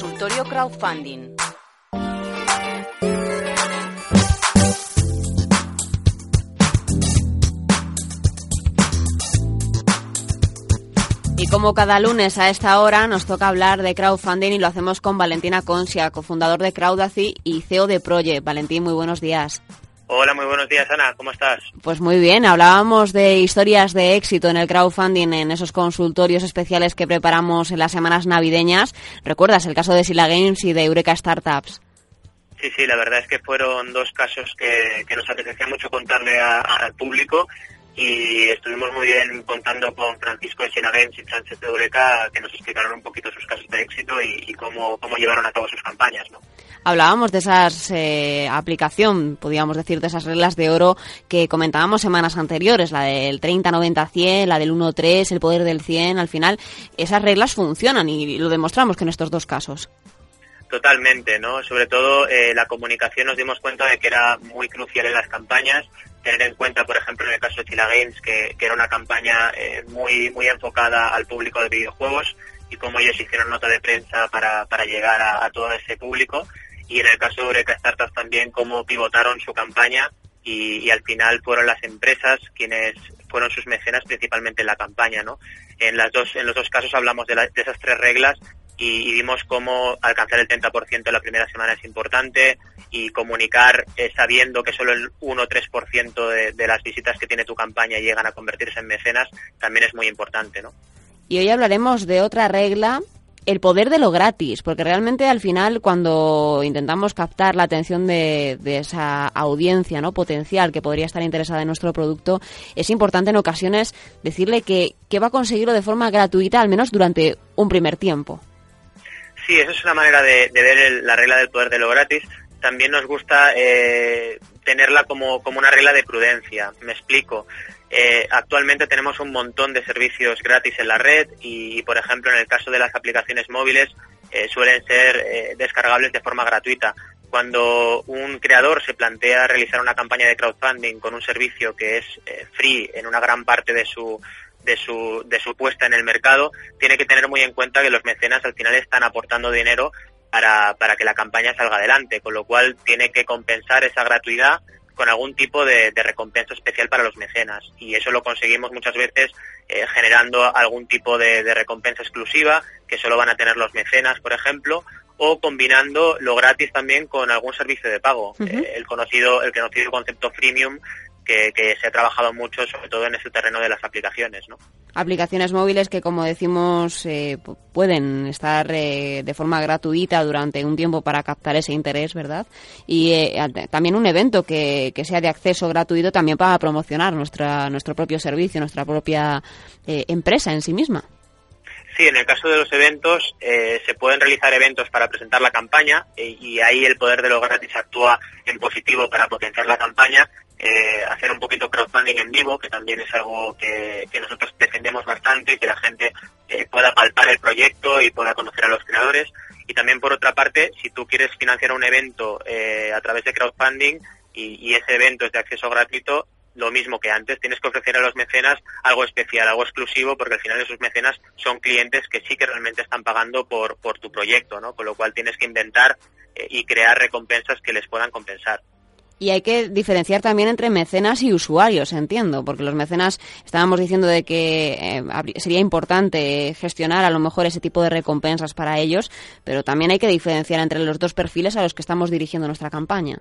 Consultorio Crowdfunding. Y como cada lunes a esta hora nos toca hablar de crowdfunding y lo hacemos con Valentina Concia, cofundador de Crowdacy y CEO de Project. Valentín, muy buenos días. Hola, muy buenos días, Ana. ¿Cómo estás? Pues muy bien. Hablábamos de historias de éxito en el crowdfunding en esos consultorios especiales que preparamos en las semanas navideñas. ¿Recuerdas el caso de Sila Games y de Eureka Startups? Sí, sí, la verdad es que fueron dos casos que, nos apetecía mucho contarle al público y estuvimos muy bien contando con Francisco Games y Sánchez de Eureka que nos explicaron un poquito sus casos de éxito y, cómo, cómo llevaron a cabo sus campañas, ¿no? Hablábamos de esas eh, aplicación, podríamos decir, de esas reglas de oro que comentábamos semanas anteriores, la del 30-90-100, la del 1-3, el poder del 100. Al final, esas reglas funcionan y lo demostramos que en estos dos casos. Totalmente, ¿no? Sobre todo eh, la comunicación nos dimos cuenta de que era muy crucial en las campañas. Tener en cuenta, por ejemplo, en el caso de Chila Games, que, era una campaña eh, muy, muy enfocada al público de videojuegos y cómo ellos hicieron nota de prensa para, para llegar a, todo ese público y en el caso de Eureka Startups también cómo pivotaron su campaña y, al final fueron las empresas quienes fueron sus mecenas principalmente en la campaña, ¿no? En las dos en los dos casos hablamos de, esas tres reglas y, vimos cómo alcanzar el 30% en la primera semana es importante y comunicar eh, sabiendo que solo el 1 o 3% de, de las visitas que tiene tu campaña llegan a convertirse en mecenas también es muy importante, ¿no? Y hoy hablaremos de otra regla el poder de lo gratis, porque realmente al final cuando intentamos captar la atención de, esa audiencia no potencial que podría estar interesada en nuestro producto, es importante en ocasiones decirle que, va a conseguirlo de forma gratuita, al menos durante un primer tiempo. Sí, esa es una manera de, ver la regla del poder de lo gratis. También nos gusta eh, tenerla como, como una regla de prudencia. Me explico. Eh, actualmente tenemos un montón de servicios gratis en la red y, por ejemplo, en el caso de las aplicaciones móviles eh, suelen ser eh, descargables de forma gratuita. Cuando un creador se plantea realizar una campaña de crowdfunding con un servicio que es free en una gran parte de su, de su, de su puesta en el mercado, tiene que tener muy en cuenta que los mecenas al final están aportando dinero para, para que la campaña salga adelante, con lo cual tiene que compensar esa gratuidad con algún tipo de, recompensa especial para los mecenas. Y eso lo conseguimos muchas veces eh, generando algún tipo de, recompensa exclusiva que solo van a tener los mecenas, por ejemplo, o combinando lo gratis también con algún servicio de pago. Eh, el conocido el conocido concepto freemium que, se ha trabajado mucho, sobre todo en ese terreno de las aplicaciones, ¿no? Aplicaciones móviles que, como decimos, eh, pueden estar eh, de forma gratuita durante un tiempo para captar ese interés, ¿verdad? Y eh, también un evento que, que, sea de acceso gratuito también para promocionar nuestra, nuestro propio servicio, nuestra propia empresa en sí misma. Sí, en el caso de los eventos se pueden realizar eventos para presentar la campaña y ahí el poder de lo gratis actúa en positivo para potenciar la campaña eh, hacer un poquito crowdfunding en vivo, que también es algo que, nosotros defendemos bastante, que la gente eh, pueda palpar el proyecto y pueda conocer a los creadores. Y también, por otra parte, si tú quieres financiar un evento eh, a través de crowdfunding y, ese evento es de acceso gratuito, lo mismo que antes, tienes que ofrecer a los mecenas algo especial, algo exclusivo, porque al final esos mecenas son clientes que sí que realmente están pagando por, por tu proyecto, ¿no? Con lo cual tienes que inventar y crear recompensas que les puedan compensar. Y hay que diferenciar también entre mecenas y usuarios, entiendo, porque los mecenas estábamos diciendo de que eh, sería importante gestionar a lo mejor ese tipo de recompensas para ellos, pero también hay que diferenciar entre los dos perfiles a los que estamos dirigiendo nuestra campaña.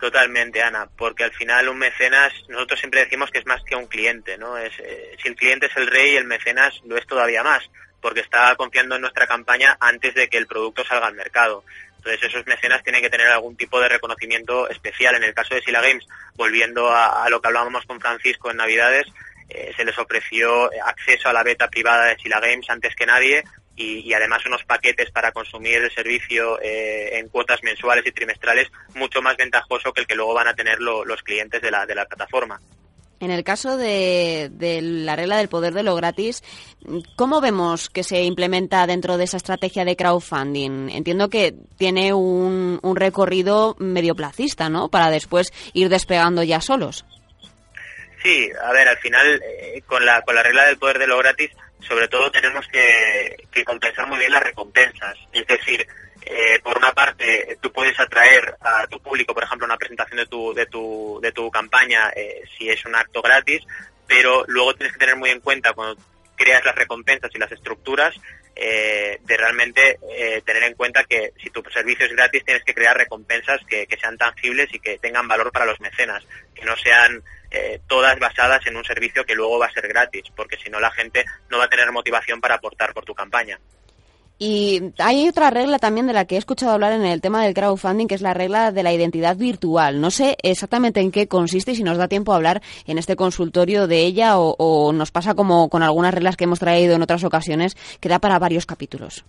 Totalmente, Ana, porque al final un mecenas, nosotros siempre decimos que es más que un cliente, ¿no? Es, eh, si el cliente es el rey, el mecenas lo es todavía más, porque está confiando en nuestra campaña antes de que el producto salga al mercado. Entonces esos mecenas tienen que tener algún tipo de reconocimiento especial. En el caso de Sila Games, volviendo a, lo que hablábamos con Francisco en Navidades, eh, se les ofreció acceso a la beta privada de Sila Games antes que nadie y, además unos paquetes para consumir el servicio eh, en cuotas mensuales y trimestrales mucho más ventajoso que el que luego van a tener los clientes de la, de la plataforma. En el caso de, la regla del poder de lo gratis, ¿cómo vemos que se implementa dentro de esa estrategia de crowdfunding? Entiendo que tiene un, recorrido medio placista, ¿no? Para después ir despegando ya solos. Sí, a ver, al final, eh, con, la, con la regla del poder de lo gratis, sobre todo tenemos que, compensar muy bien las recompensas. Es decir, eh, por una parte, tú puedes atraer a tu público, por ejemplo, una presentación de tu, de tu, de tu campaña eh, si es un acto gratis, pero luego tienes que tener muy en cuenta cuando creas las recompensas y las estructuras eh, de realmente tener en cuenta que si tu servicio es gratis tienes que crear recompensas que, sean tangibles y que tengan valor para los mecenas, que no sean todas basadas en un servicio que luego va a ser gratis, porque si no la gente no va a tener motivación para aportar por tu campaña. Y hay otra regla también de la que he escuchado hablar en el tema del crowdfunding, que es la regla de la identidad virtual. No sé exactamente en qué consiste y si nos da tiempo a hablar en este consultorio de ella o, nos pasa como con algunas reglas que hemos traído en otras ocasiones, que da para varios capítulos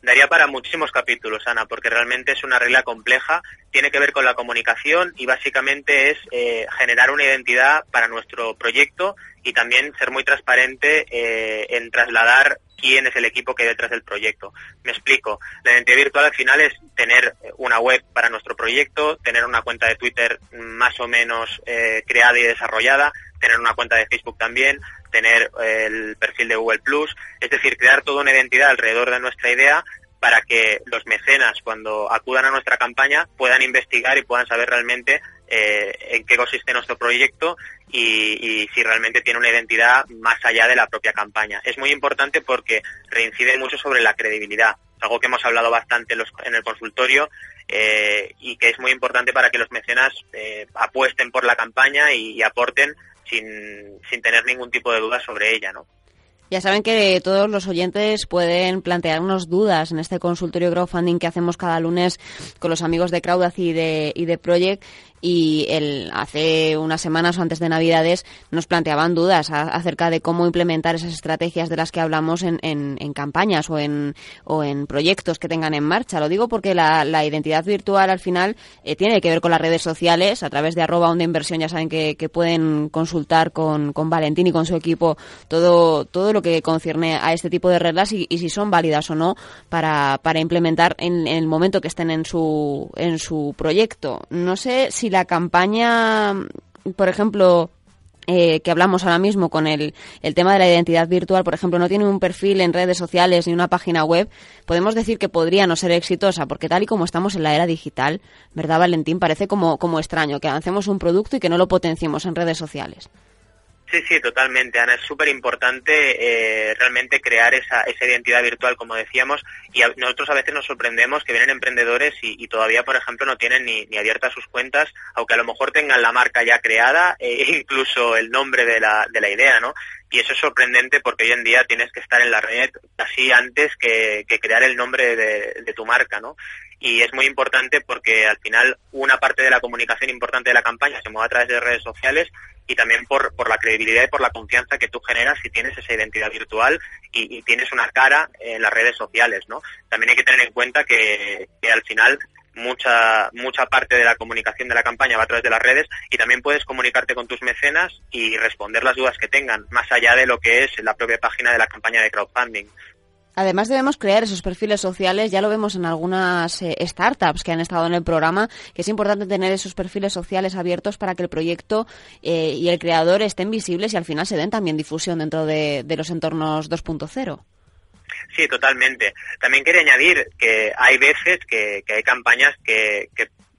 daría para muchísimos capítulos, Ana, porque realmente es una regla compleja, tiene que ver con la comunicación y básicamente es eh, generar una identidad para nuestro proyecto y también ser muy transparente eh, en trasladar quién es el equipo que hay detrás del proyecto. Me explico. La identidad virtual al final es tener una web para nuestro proyecto, tener una cuenta de Twitter más o menos eh, creada y desarrollada, tener una cuenta de Facebook también, tener el perfil de Google Plus, es decir, crear toda una identidad alrededor de nuestra idea para que los mecenas cuando acudan a nuestra campaña puedan investigar y puedan saber realmente eh, en qué consiste nuestro proyecto y, si realmente tiene una identidad más allá de la propia campaña. Es muy importante porque reincide mucho sobre la credibilidad, algo que hemos hablado bastante en, el consultorio eh, y que es muy importante para que los mecenas eh, apuesten por la campaña y aporten sin, sin tener ningún tipo de duda sobre ella, ¿no? Ya saben que todos los oyentes pueden plantearnos dudas en este consultorio crowdfunding que hacemos cada lunes con los amigos de Crowdaz y de, y de Project y el, hace unas semanas o antes de Navidades nos planteaban dudas acerca de cómo implementar esas estrategias de las que hablamos en, en, campañas o en, o en proyectos que tengan en marcha. Lo digo porque la, la identidad virtual al final eh, tiene que ver con las redes sociales. A través de arroba onda inversión ya saben que, pueden consultar con, con, Valentín y con su equipo todo, todo lo que concierne a este tipo de reglas y, y si son válidas o no para, para implementar en, en el momento que estén en su, en su proyecto. No sé si la campaña, por ejemplo, eh, que hablamos ahora mismo con el, el, tema de la identidad virtual, por ejemplo, no tiene un perfil en redes sociales ni una página web, podemos decir que podría no ser exitosa, porque tal y como estamos en la era digital, ¿verdad, Valentín? Parece como, como extraño que avancemos un producto y que no lo potenciemos en redes sociales. Sí, sí, totalmente, Ana. Es súper importante eh, realmente crear esa, esa identidad virtual, como decíamos, y nosotros a veces nos sorprendemos que vienen emprendedores y, todavía, por ejemplo, no tienen ni, ni, abiertas sus cuentas, aunque a lo mejor tengan la marca ya creada e incluso el nombre de la, de la idea, ¿no? Y eso es sorprendente porque hoy en día tienes que estar en la red casi antes que, que crear el nombre de, de tu marca, ¿no? y es muy importante porque al final una parte de la comunicación importante de la campaña se mueve a través de redes sociales y también por, por la credibilidad y por la confianza que tú generas si tienes esa identidad virtual y, tienes una cara en las redes sociales, ¿no? También hay que tener en cuenta que, que al final mucha mucha parte de la comunicación de la campaña va a través de las redes y también puedes comunicarte con tus mecenas y responder las dudas que tengan, más allá de lo que es la propia página de la campaña de crowdfunding. Además debemos crear esos perfiles sociales, ya lo vemos en algunas eh, startups que han estado en el programa, que es importante tener esos perfiles sociales abiertos para que el proyecto eh, y el creador estén visibles y al final se den también difusión dentro de, los entornos 2.0. Sí, totalmente. También quería añadir que hay veces que, hay campañas que,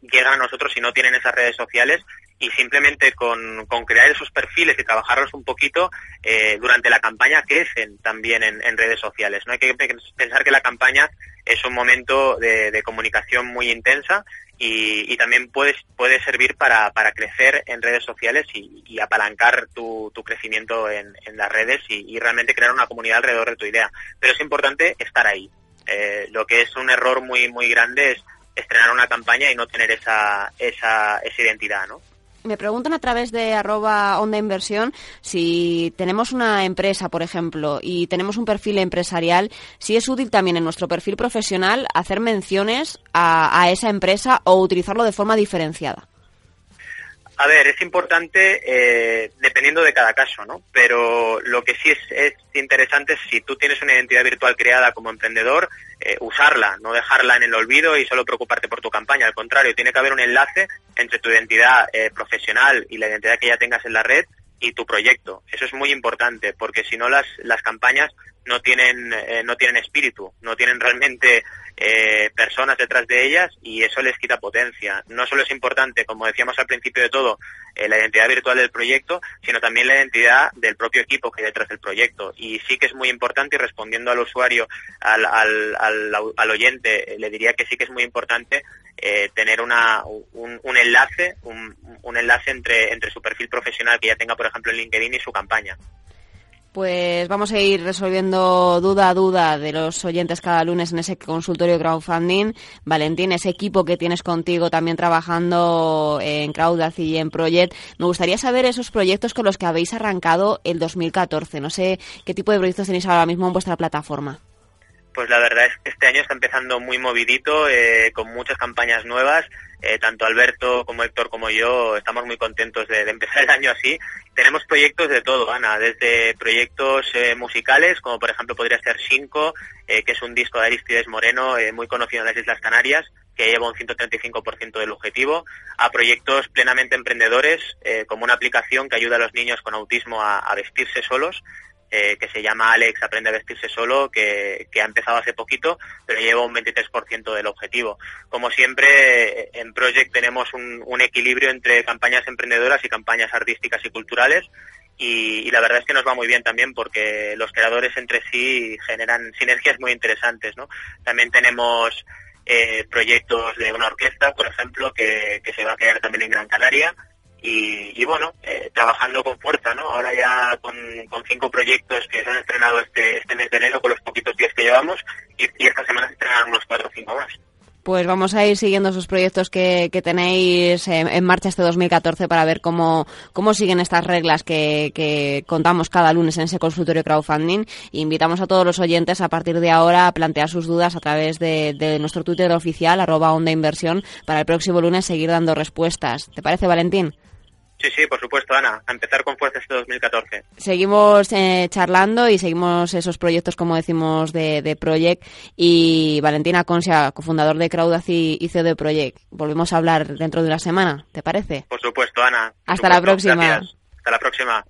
llegan a nosotros y no tienen esas redes sociales y simplemente con, crear esos perfiles y trabajarlos un poquito eh, durante la campaña crecen también en, redes sociales. No hay que pensar que la campaña es un momento de, comunicación muy intensa y, también puede, puede servir para, crecer en redes sociales y, apalancar tu, crecimiento en, las redes y, realmente crear una comunidad alrededor de tu idea. Pero es importante estar ahí. Eh, lo que es un error muy muy grande es estrenar una campaña y no tener esa, esa, esa identidad, ¿no? Me preguntan a través de arroba onda inversión si tenemos una empresa, por ejemplo, y tenemos un perfil empresarial, si es útil también en nuestro perfil profesional hacer menciones a, a esa empresa o utilizarlo de forma diferenciada. A ver, es importante eh, dependiendo de cada caso, ¿no? Pero lo que sí es, interesante es si tú tienes una identidad virtual creada como emprendedor, eh, usarla, no dejarla en el olvido y solo preocuparte por tu campaña. Al contrario, tiene que haber un enlace entre tu identidad eh, profesional y la identidad que ya tengas en la red y tu proyecto. Eso es muy importante porque si no las, las campañas no tienen, eh, no tienen espíritu, no tienen realmente eh, personas detrás de ellas y eso les quita potencia. No solo es importante, como decíamos al principio de todo, eh, la identidad virtual del proyecto, sino también la identidad del propio equipo que hay detrás del proyecto. Y sí que es muy importante, y respondiendo al usuario, al, al, al, oyente, le diría que sí que es muy importante tener una, un, un enlace, un, un enlace entre, entre su perfil profesional que ya tenga, por ejemplo, en LinkedIn y su campaña. Pues vamos a ir resolviendo duda a duda de los oyentes cada lunes en ese consultorio crowdfunding. Valentín, ese equipo que tienes contigo también trabajando en Crowdacy y en Project, me gustaría saber esos proyectos con los que habéis arrancado el 2014. No sé qué tipo de proyectos tenéis ahora mismo en vuestra plataforma. Pues la verdad es que este año está empezando muy movidito, eh, con muchas campañas nuevas. Eh, tanto Alberto como Héctor como yo estamos muy contentos de, empezar el año así. Tenemos proyectos de todo, Ana, desde proyectos eh, musicales, como por ejemplo podría ser Cinco, que es un disco de Aristides Moreno, muy conocido en las Islas Canarias, que lleva un 135% del objetivo, a proyectos plenamente emprendedores, como una aplicación que ayuda a los niños con autismo a vestirse solos eh, que se llama Alex Aprende a Vestirse Solo, que, ha empezado hace poquito, pero lleva un 23% del objetivo. Como siempre, en Project tenemos un, equilibrio entre campañas emprendedoras y campañas artísticas y culturales. Y, la verdad es que nos va muy bien también porque los creadores entre sí generan sinergias muy interesantes. ¿no? También tenemos eh, proyectos de una orquesta, por ejemplo, que, que se va a crear también en Gran Canaria y, bueno, eh, trabajando con fuerza, ¿no? Ahora ya con, cinco proyectos que se han estrenado este, este mes de enero con los poquitos días que llevamos y, esta semana se estrenan unos cuatro o cinco más. Pues vamos a ir siguiendo esos proyectos que, tenéis en, marcha este 2014 para ver cómo, cómo siguen estas reglas que, contamos cada lunes en ese consultorio crowdfunding. invitamos a todos los oyentes a partir de ahora a plantear sus dudas a través de, de nuestro Twitter oficial, arroba onda inversión, para el próximo lunes seguir dando respuestas. ¿Te parece, Valentín? Sí, sí, por supuesto, Ana. A empezar con fuerza este 2014. Seguimos eh, charlando y seguimos esos proyectos, como decimos, de, de Project. Y Valentina Consia, cofundador de Crowdacy y CEO de Project. Volvemos a hablar dentro de una semana, ¿te parece? Por supuesto, Ana. Hasta la próxima. Hasta la próxima.